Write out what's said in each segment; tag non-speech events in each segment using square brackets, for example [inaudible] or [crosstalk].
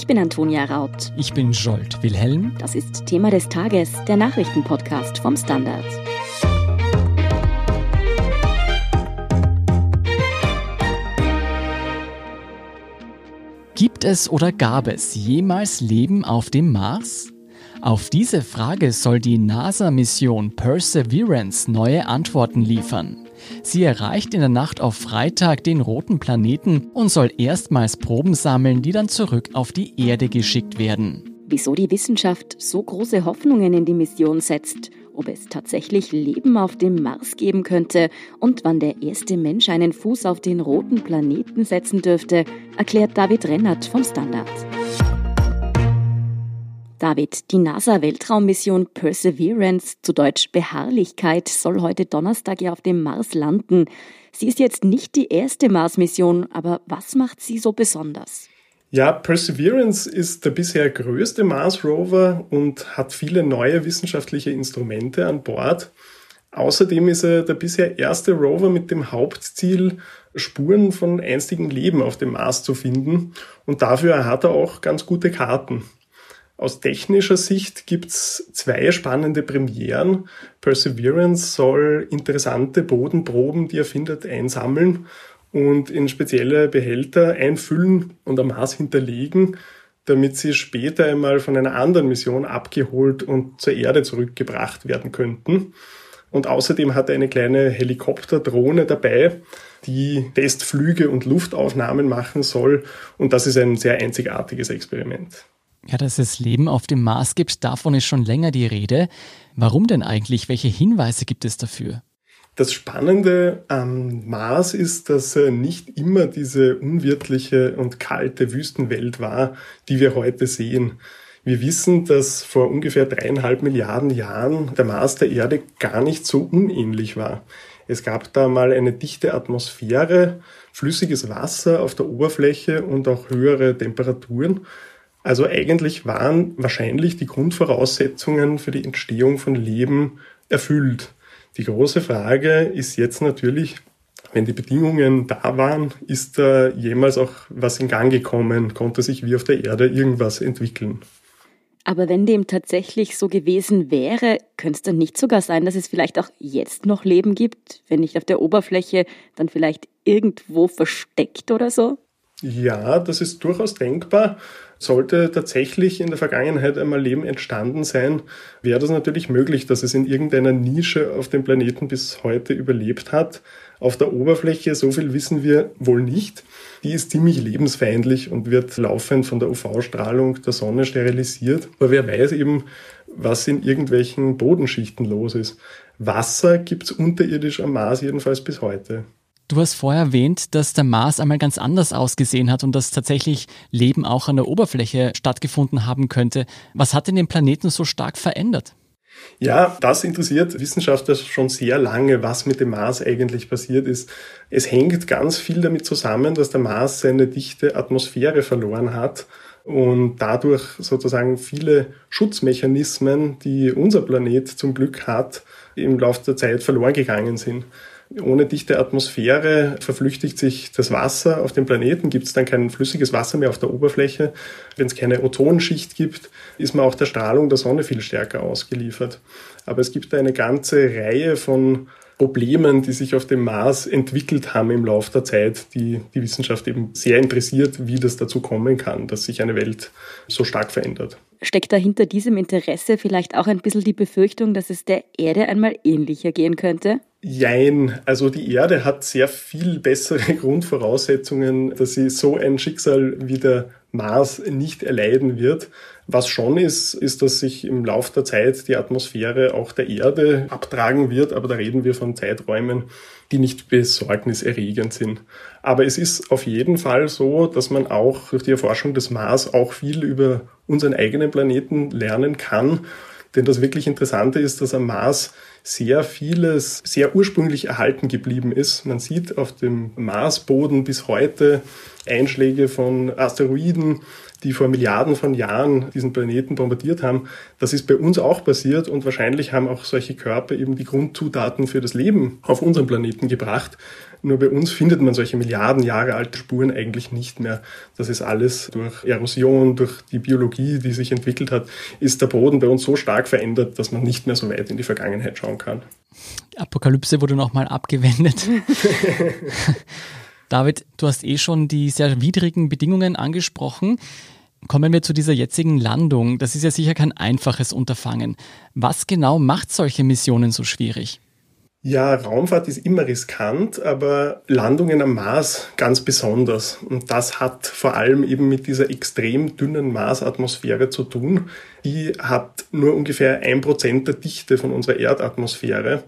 Ich bin Antonia Raut. Ich bin Jolt Wilhelm. Das ist Thema des Tages, der Nachrichtenpodcast vom Standard. Gibt es oder gab es jemals Leben auf dem Mars? Auf diese Frage soll die NASA-Mission Perseverance neue Antworten liefern. Sie erreicht in der Nacht auf Freitag den roten Planeten und soll erstmals Proben sammeln, die dann zurück auf die Erde geschickt werden. Wieso die Wissenschaft so große Hoffnungen in die Mission setzt, ob es tatsächlich Leben auf dem Mars geben könnte und wann der erste Mensch einen Fuß auf den roten Planeten setzen dürfte, erklärt David Rennert vom Standard. David, die NASA-Weltraummission Perseverance, zu Deutsch Beharrlichkeit, soll heute Donnerstag ja auf dem Mars landen. Sie ist jetzt nicht die erste Mars-Mission, aber was macht sie so besonders? Ja, Perseverance ist der bisher größte Mars-Rover und hat viele neue wissenschaftliche Instrumente an Bord. Außerdem ist er der bisher erste Rover mit dem Hauptziel, Spuren von einstigem Leben auf dem Mars zu finden. Und dafür hat er auch ganz gute Karten. Aus technischer Sicht gibt's zwei spannende Premieren. Perseverance soll interessante Bodenproben, die er findet, einsammeln und in spezielle Behälter einfüllen und am Mars hinterlegen, damit sie später einmal von einer anderen Mission abgeholt und zur Erde zurückgebracht werden könnten. Und außerdem hat er eine kleine Helikopterdrohne dabei, die Testflüge und Luftaufnahmen machen soll. Und das ist ein sehr einzigartiges Experiment. Ja, dass es Leben auf dem Mars gibt, davon ist schon länger die Rede. Warum denn eigentlich? Welche Hinweise gibt es dafür? Das Spannende am Mars ist, dass er nicht immer diese unwirtliche und kalte Wüstenwelt war, die wir heute sehen. Wir wissen, dass vor ungefähr dreieinhalb Milliarden Jahren der Mars der Erde gar nicht so unähnlich war. Es gab da mal eine dichte Atmosphäre, flüssiges Wasser auf der Oberfläche und auch höhere Temperaturen. Also eigentlich waren wahrscheinlich die Grundvoraussetzungen für die Entstehung von Leben erfüllt. Die große Frage ist jetzt natürlich, wenn die Bedingungen da waren, ist da jemals auch was in Gang gekommen? Konnte sich wie auf der Erde irgendwas entwickeln? Aber wenn dem tatsächlich so gewesen wäre, könnte es dann nicht sogar sein, dass es vielleicht auch jetzt noch Leben gibt, wenn nicht auf der Oberfläche, dann vielleicht irgendwo versteckt oder so? Ja, das ist durchaus denkbar. Sollte tatsächlich in der Vergangenheit einmal Leben entstanden sein, wäre das natürlich möglich, dass es in irgendeiner Nische auf dem Planeten bis heute überlebt hat. Auf der Oberfläche, so viel wissen wir wohl nicht. Die ist ziemlich lebensfeindlich und wird laufend von der UV-Strahlung der Sonne sterilisiert. Aber wer weiß eben, was in irgendwelchen Bodenschichten los ist. Wasser gibt's unterirdisch am Mars jedenfalls bis heute. Du hast vorher erwähnt, dass der Mars einmal ganz anders ausgesehen hat und dass tatsächlich Leben auch an der Oberfläche stattgefunden haben könnte. Was hat denn den Planeten so stark verändert? Ja, das interessiert Wissenschaftler schon sehr lange, was mit dem Mars eigentlich passiert ist. Es hängt ganz viel damit zusammen, dass der Mars seine dichte Atmosphäre verloren hat und dadurch sozusagen viele Schutzmechanismen, die unser Planet zum Glück hat, im Laufe der Zeit verloren gegangen sind. Ohne dichte Atmosphäre verflüchtigt sich das Wasser auf dem Planeten, gibt es dann kein flüssiges Wasser mehr auf der Oberfläche. Wenn es keine Ozonschicht gibt, ist man auch der Strahlung der Sonne viel stärker ausgeliefert. Aber es gibt eine ganze Reihe von Problemen, die sich auf dem Mars entwickelt haben im Laufe der Zeit, die die Wissenschaft eben sehr interessiert, wie das dazu kommen kann, dass sich eine Welt so stark verändert. Steckt da hinter diesem Interesse vielleicht auch ein bisschen die Befürchtung, dass es der Erde einmal ähnlicher gehen könnte? Jein. Also die Erde hat sehr viel bessere [laughs] Grundvoraussetzungen, dass sie so ein Schicksal wie der Mars nicht erleiden wird. Was schon ist, ist, dass sich im Laufe der Zeit die Atmosphäre auch der Erde abtragen wird, aber da reden wir von Zeiträumen, die nicht besorgniserregend sind. Aber es ist auf jeden Fall so, dass man auch durch die Erforschung des Mars auch viel über unseren eigenen Planeten lernen kann. Denn das wirklich Interessante ist, dass am Mars sehr vieles sehr ursprünglich erhalten geblieben ist. Man sieht auf dem Marsboden bis heute Einschläge von Asteroiden, die vor Milliarden von Jahren diesen Planeten bombardiert haben. Das ist bei uns auch passiert und wahrscheinlich haben auch solche Körper eben die Grundzutaten für das Leben auf unserem Planeten gebracht. Nur bei uns findet man solche Milliarden Jahre alte Spuren eigentlich nicht mehr. Das ist alles durch Erosion, durch die Biologie, die sich entwickelt hat, ist der Boden bei uns so stark verändert, dass man nicht mehr so weit in die Vergangenheit schauen kann. Die Apokalypse wurde nochmal abgewendet. [laughs] David, du hast eh schon die sehr widrigen Bedingungen angesprochen. Kommen wir zu dieser jetzigen Landung. Das ist ja sicher kein einfaches Unterfangen. Was genau macht solche Missionen so schwierig? Ja, Raumfahrt ist immer riskant, aber Landungen am Mars ganz besonders. Und das hat vor allem eben mit dieser extrem dünnen Marsatmosphäre zu tun. Die hat nur ungefähr ein Prozent der Dichte von unserer Erdatmosphäre.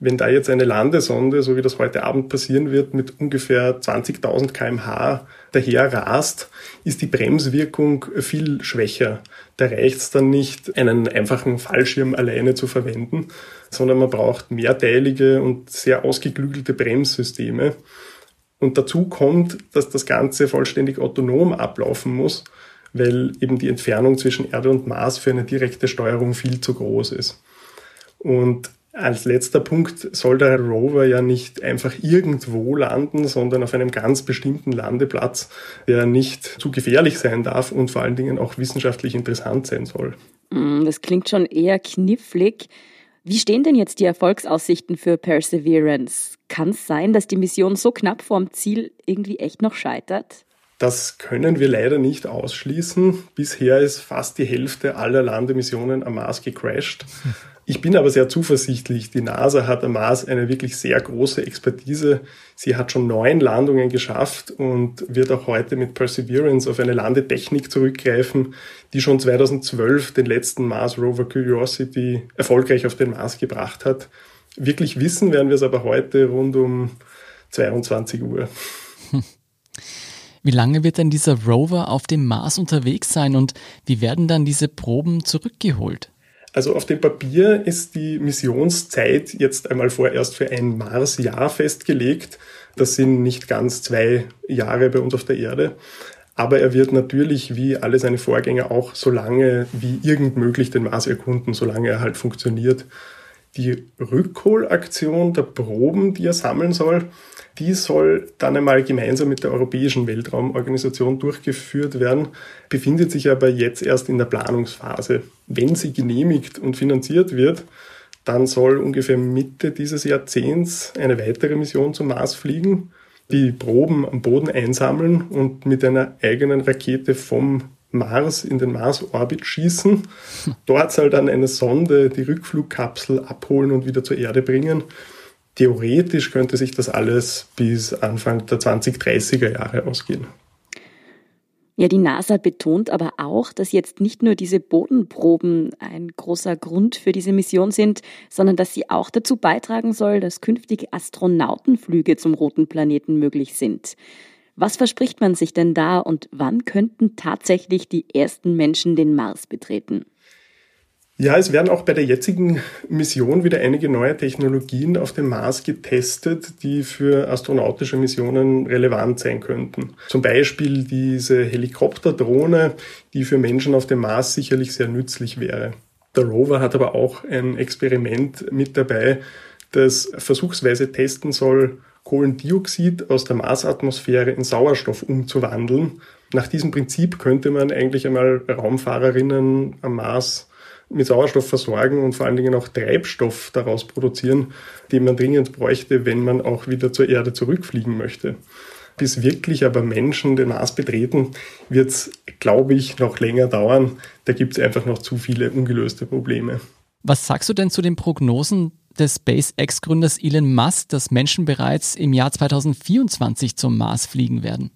Wenn da jetzt eine Landesonde, so wie das heute Abend passieren wird, mit ungefähr 20.000 kmh daher rast, ist die Bremswirkung viel schwächer. Da reicht es dann nicht, einen einfachen Fallschirm alleine zu verwenden, sondern man braucht mehrteilige und sehr ausgeklügelte Bremssysteme. Und dazu kommt, dass das Ganze vollständig autonom ablaufen muss, weil eben die Entfernung zwischen Erde und Mars für eine direkte Steuerung viel zu groß ist. Und als letzter Punkt soll der Rover ja nicht einfach irgendwo landen, sondern auf einem ganz bestimmten Landeplatz, der nicht zu gefährlich sein darf und vor allen Dingen auch wissenschaftlich interessant sein soll. Mm, das klingt schon eher knifflig. Wie stehen denn jetzt die Erfolgsaussichten für Perseverance? Kann es sein, dass die Mission so knapp vorm Ziel irgendwie echt noch scheitert? Das können wir leider nicht ausschließen. Bisher ist fast die Hälfte aller Landemissionen am Mars gecrashed. [laughs] Ich bin aber sehr zuversichtlich. Die NASA hat am Mars eine wirklich sehr große Expertise. Sie hat schon neun Landungen geschafft und wird auch heute mit Perseverance auf eine Landetechnik zurückgreifen, die schon 2012 den letzten Mars Rover Curiosity erfolgreich auf den Mars gebracht hat. Wirklich wissen werden wir es aber heute rund um 22 Uhr. [laughs] Wie lange wird denn dieser Rover auf dem Mars unterwegs sein und wie werden dann diese Proben zurückgeholt? Also auf dem Papier ist die Missionszeit jetzt einmal vorerst für ein Marsjahr festgelegt. Das sind nicht ganz zwei Jahre bei uns auf der Erde. Aber er wird natürlich wie alle seine Vorgänger auch so lange wie irgend möglich den Mars erkunden, solange er halt funktioniert. Die Rückholaktion der Proben, die er sammeln soll, die soll dann einmal gemeinsam mit der Europäischen Weltraumorganisation durchgeführt werden, befindet sich aber jetzt erst in der Planungsphase. Wenn sie genehmigt und finanziert wird, dann soll ungefähr Mitte dieses Jahrzehnts eine weitere Mission zum Mars fliegen, die Proben am Boden einsammeln und mit einer eigenen Rakete vom Mars in den Mars-Orbit schießen. Dort soll dann eine Sonde die Rückflugkapsel abholen und wieder zur Erde bringen. Theoretisch könnte sich das alles bis Anfang der 2030er Jahre ausgehen. Ja, die NASA betont aber auch, dass jetzt nicht nur diese Bodenproben ein großer Grund für diese Mission sind, sondern dass sie auch dazu beitragen soll, dass künftige Astronautenflüge zum roten Planeten möglich sind. Was verspricht man sich denn da und wann könnten tatsächlich die ersten Menschen den Mars betreten? Ja, es werden auch bei der jetzigen Mission wieder einige neue Technologien auf dem Mars getestet, die für astronautische Missionen relevant sein könnten. Zum Beispiel diese Helikopterdrohne, die für Menschen auf dem Mars sicherlich sehr nützlich wäre. Der Rover hat aber auch ein Experiment mit dabei, das versuchsweise testen soll, Kohlendioxid aus der Marsatmosphäre in Sauerstoff umzuwandeln. Nach diesem Prinzip könnte man eigentlich einmal Raumfahrerinnen am Mars mit Sauerstoff versorgen und vor allen Dingen auch Treibstoff daraus produzieren, den man dringend bräuchte, wenn man auch wieder zur Erde zurückfliegen möchte. Bis wirklich aber Menschen den Mars betreten, wird es, glaube ich, noch länger dauern. Da gibt es einfach noch zu viele ungelöste Probleme. Was sagst du denn zu den Prognosen des SpaceX-Gründers Elon Musk, dass Menschen bereits im Jahr 2024 zum Mars fliegen werden?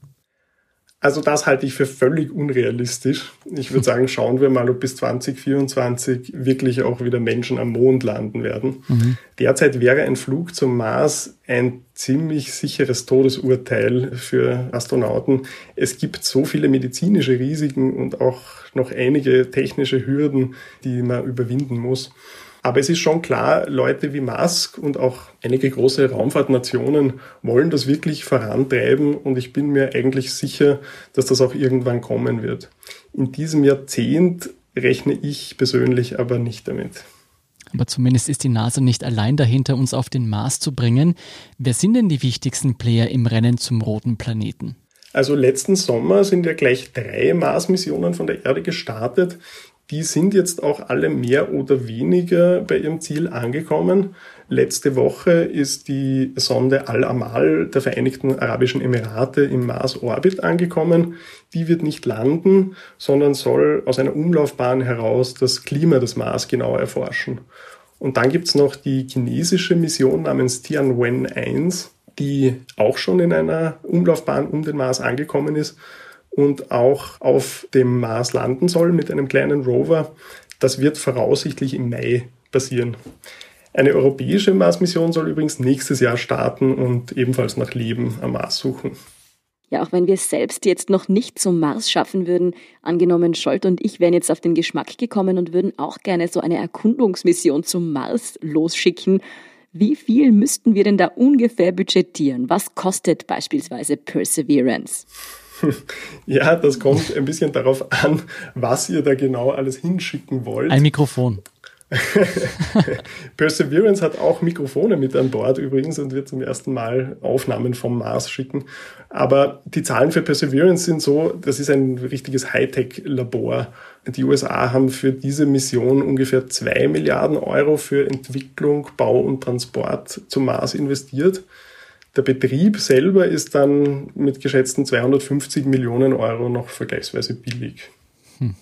Also das halte ich für völlig unrealistisch. Ich würde [laughs] sagen, schauen wir mal, ob bis 2024 wirklich auch wieder Menschen am Mond landen werden. Mhm. Derzeit wäre ein Flug zum Mars ein ziemlich sicheres Todesurteil für Astronauten. Es gibt so viele medizinische Risiken und auch noch einige technische Hürden, die man überwinden muss. Aber es ist schon klar, Leute wie Musk und auch einige große Raumfahrtnationen wollen das wirklich vorantreiben und ich bin mir eigentlich sicher, dass das auch irgendwann kommen wird. In diesem Jahrzehnt rechne ich persönlich aber nicht damit. Aber zumindest ist die NASA nicht allein dahinter, uns auf den Mars zu bringen. Wer sind denn die wichtigsten Player im Rennen zum roten Planeten? Also letzten Sommer sind ja gleich drei Mars-Missionen von der Erde gestartet. Die sind jetzt auch alle mehr oder weniger bei ihrem Ziel angekommen. Letzte Woche ist die Sonde Al-Amal der Vereinigten Arabischen Emirate im Mars-Orbit angekommen. Die wird nicht landen, sondern soll aus einer Umlaufbahn heraus das Klima des Mars genau erforschen. Und dann gibt's noch die chinesische Mission namens Tianwen 1, die auch schon in einer Umlaufbahn um den Mars angekommen ist und auch auf dem Mars landen soll mit einem kleinen Rover. Das wird voraussichtlich im Mai passieren. Eine europäische Mars-Mission soll übrigens nächstes Jahr starten und ebenfalls nach Leben am Mars suchen. Ja, auch wenn wir es selbst jetzt noch nicht zum Mars schaffen würden, angenommen Scholt und ich wären jetzt auf den Geschmack gekommen und würden auch gerne so eine Erkundungsmission zum Mars losschicken. Wie viel müssten wir denn da ungefähr budgetieren? Was kostet beispielsweise Perseverance? [laughs] Ja, das kommt ein bisschen darauf an, was ihr da genau alles hinschicken wollt. Ein Mikrofon. [laughs] Perseverance hat auch Mikrofone mit an Bord übrigens und wird zum ersten Mal Aufnahmen vom Mars schicken. Aber die Zahlen für Perseverance sind so, das ist ein richtiges Hightech-Labor. Die USA haben für diese Mission ungefähr zwei Milliarden Euro für Entwicklung, Bau und Transport zum Mars investiert. Der Betrieb selber ist dann mit geschätzten 250 Millionen Euro noch vergleichsweise billig. Hm.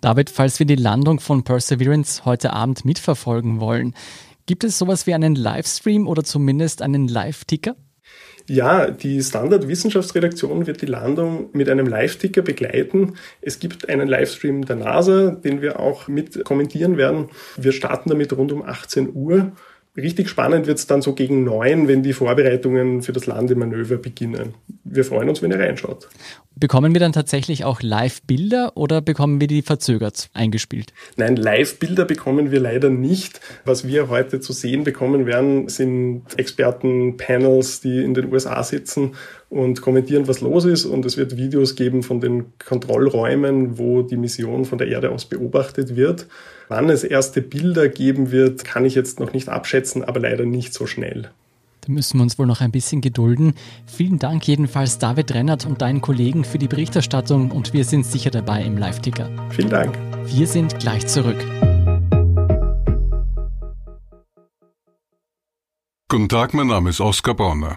David, falls wir die Landung von Perseverance heute Abend mitverfolgen wollen, gibt es sowas wie einen Livestream oder zumindest einen Live-Ticker? Ja, die Standard-Wissenschaftsredaktion wird die Landung mit einem Live-Ticker begleiten. Es gibt einen Livestream der NASA, den wir auch mit kommentieren werden. Wir starten damit rund um 18 Uhr Richtig spannend wird es dann so gegen neun, wenn die Vorbereitungen für das Landemanöver beginnen. Wir freuen uns, wenn ihr reinschaut. Bekommen wir dann tatsächlich auch Live-Bilder oder bekommen wir die verzögert eingespielt? Nein, Live-Bilder bekommen wir leider nicht. Was wir heute zu sehen bekommen werden, sind Experten-Panels, die in den USA sitzen und kommentieren, was los ist. Und es wird Videos geben von den Kontrollräumen, wo die Mission von der Erde aus beobachtet wird. Wann es erste Bilder geben wird, kann ich jetzt noch nicht abschätzen, aber leider nicht so schnell. Da müssen wir uns wohl noch ein bisschen gedulden. Vielen Dank jedenfalls David Rennert und deinen Kollegen für die Berichterstattung und wir sind sicher dabei im Live-Ticker. Vielen Dank. Wir sind gleich zurück. Guten Tag, mein Name ist Oskar Bonner.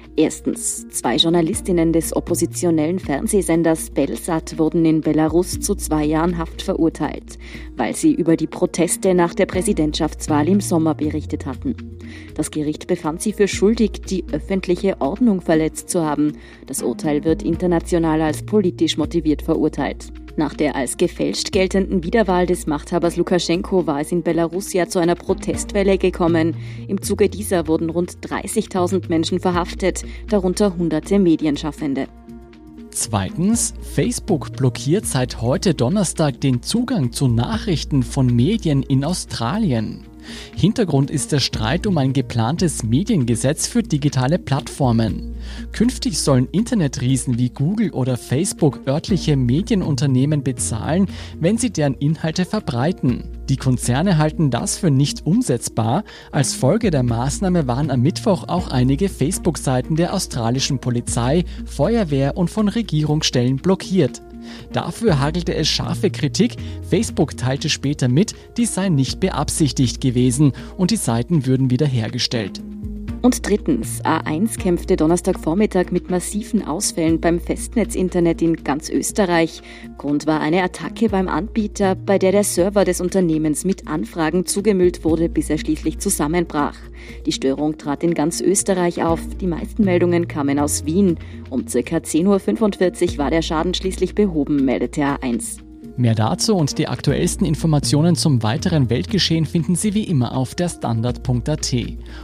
Erstens, zwei Journalistinnen des oppositionellen Fernsehsenders Belsat wurden in Belarus zu zwei Jahren Haft verurteilt, weil sie über die Proteste nach der Präsidentschaftswahl im Sommer berichtet hatten. Das Gericht befand sie für schuldig, die öffentliche Ordnung verletzt zu haben. Das Urteil wird international als politisch motiviert verurteilt. Nach der als gefälscht geltenden Wiederwahl des Machthabers Lukaschenko war es in Belarus ja zu einer Protestwelle gekommen. Im Zuge dieser wurden rund 30.000 Menschen verhaftet, darunter hunderte Medienschaffende. Zweitens, Facebook blockiert seit heute Donnerstag den Zugang zu Nachrichten von Medien in Australien. Hintergrund ist der Streit um ein geplantes Mediengesetz für digitale Plattformen. Künftig sollen Internetriesen wie Google oder Facebook örtliche Medienunternehmen bezahlen, wenn sie deren Inhalte verbreiten. Die Konzerne halten das für nicht umsetzbar. Als Folge der Maßnahme waren am Mittwoch auch einige Facebook-Seiten der australischen Polizei, Feuerwehr und von Regierungsstellen blockiert. Dafür hagelte es scharfe Kritik. Facebook teilte später mit, dies sei nicht beabsichtigt gewesen und die Seiten würden wiederhergestellt. Und drittens, A1 kämpfte Donnerstagvormittag mit massiven Ausfällen beim Festnetzinternet in ganz Österreich. Grund war eine Attacke beim Anbieter, bei der der Server des Unternehmens mit Anfragen zugemüllt wurde, bis er schließlich zusammenbrach. Die Störung trat in ganz Österreich auf. Die meisten Meldungen kamen aus Wien. Um ca. 10.45 Uhr war der Schaden schließlich behoben, meldete A1. Mehr dazu und die aktuellsten Informationen zum weiteren Weltgeschehen finden Sie wie immer auf der Standard.at.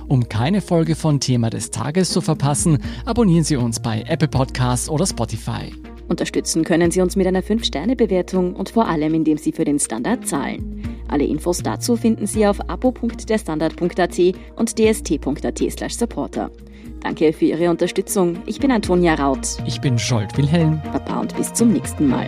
Um keine Folge von Thema des Tages zu verpassen, abonnieren Sie uns bei Apple Podcasts oder Spotify. Unterstützen können Sie uns mit einer 5-Sterne-Bewertung und vor allem, indem Sie für den Standard zahlen. Alle Infos dazu finden Sie auf abo.derstandard.at und dst.at/supporter. Danke für Ihre Unterstützung. Ich bin Antonia Raut. Ich bin Scholt Wilhelm. Baba und bis zum nächsten Mal.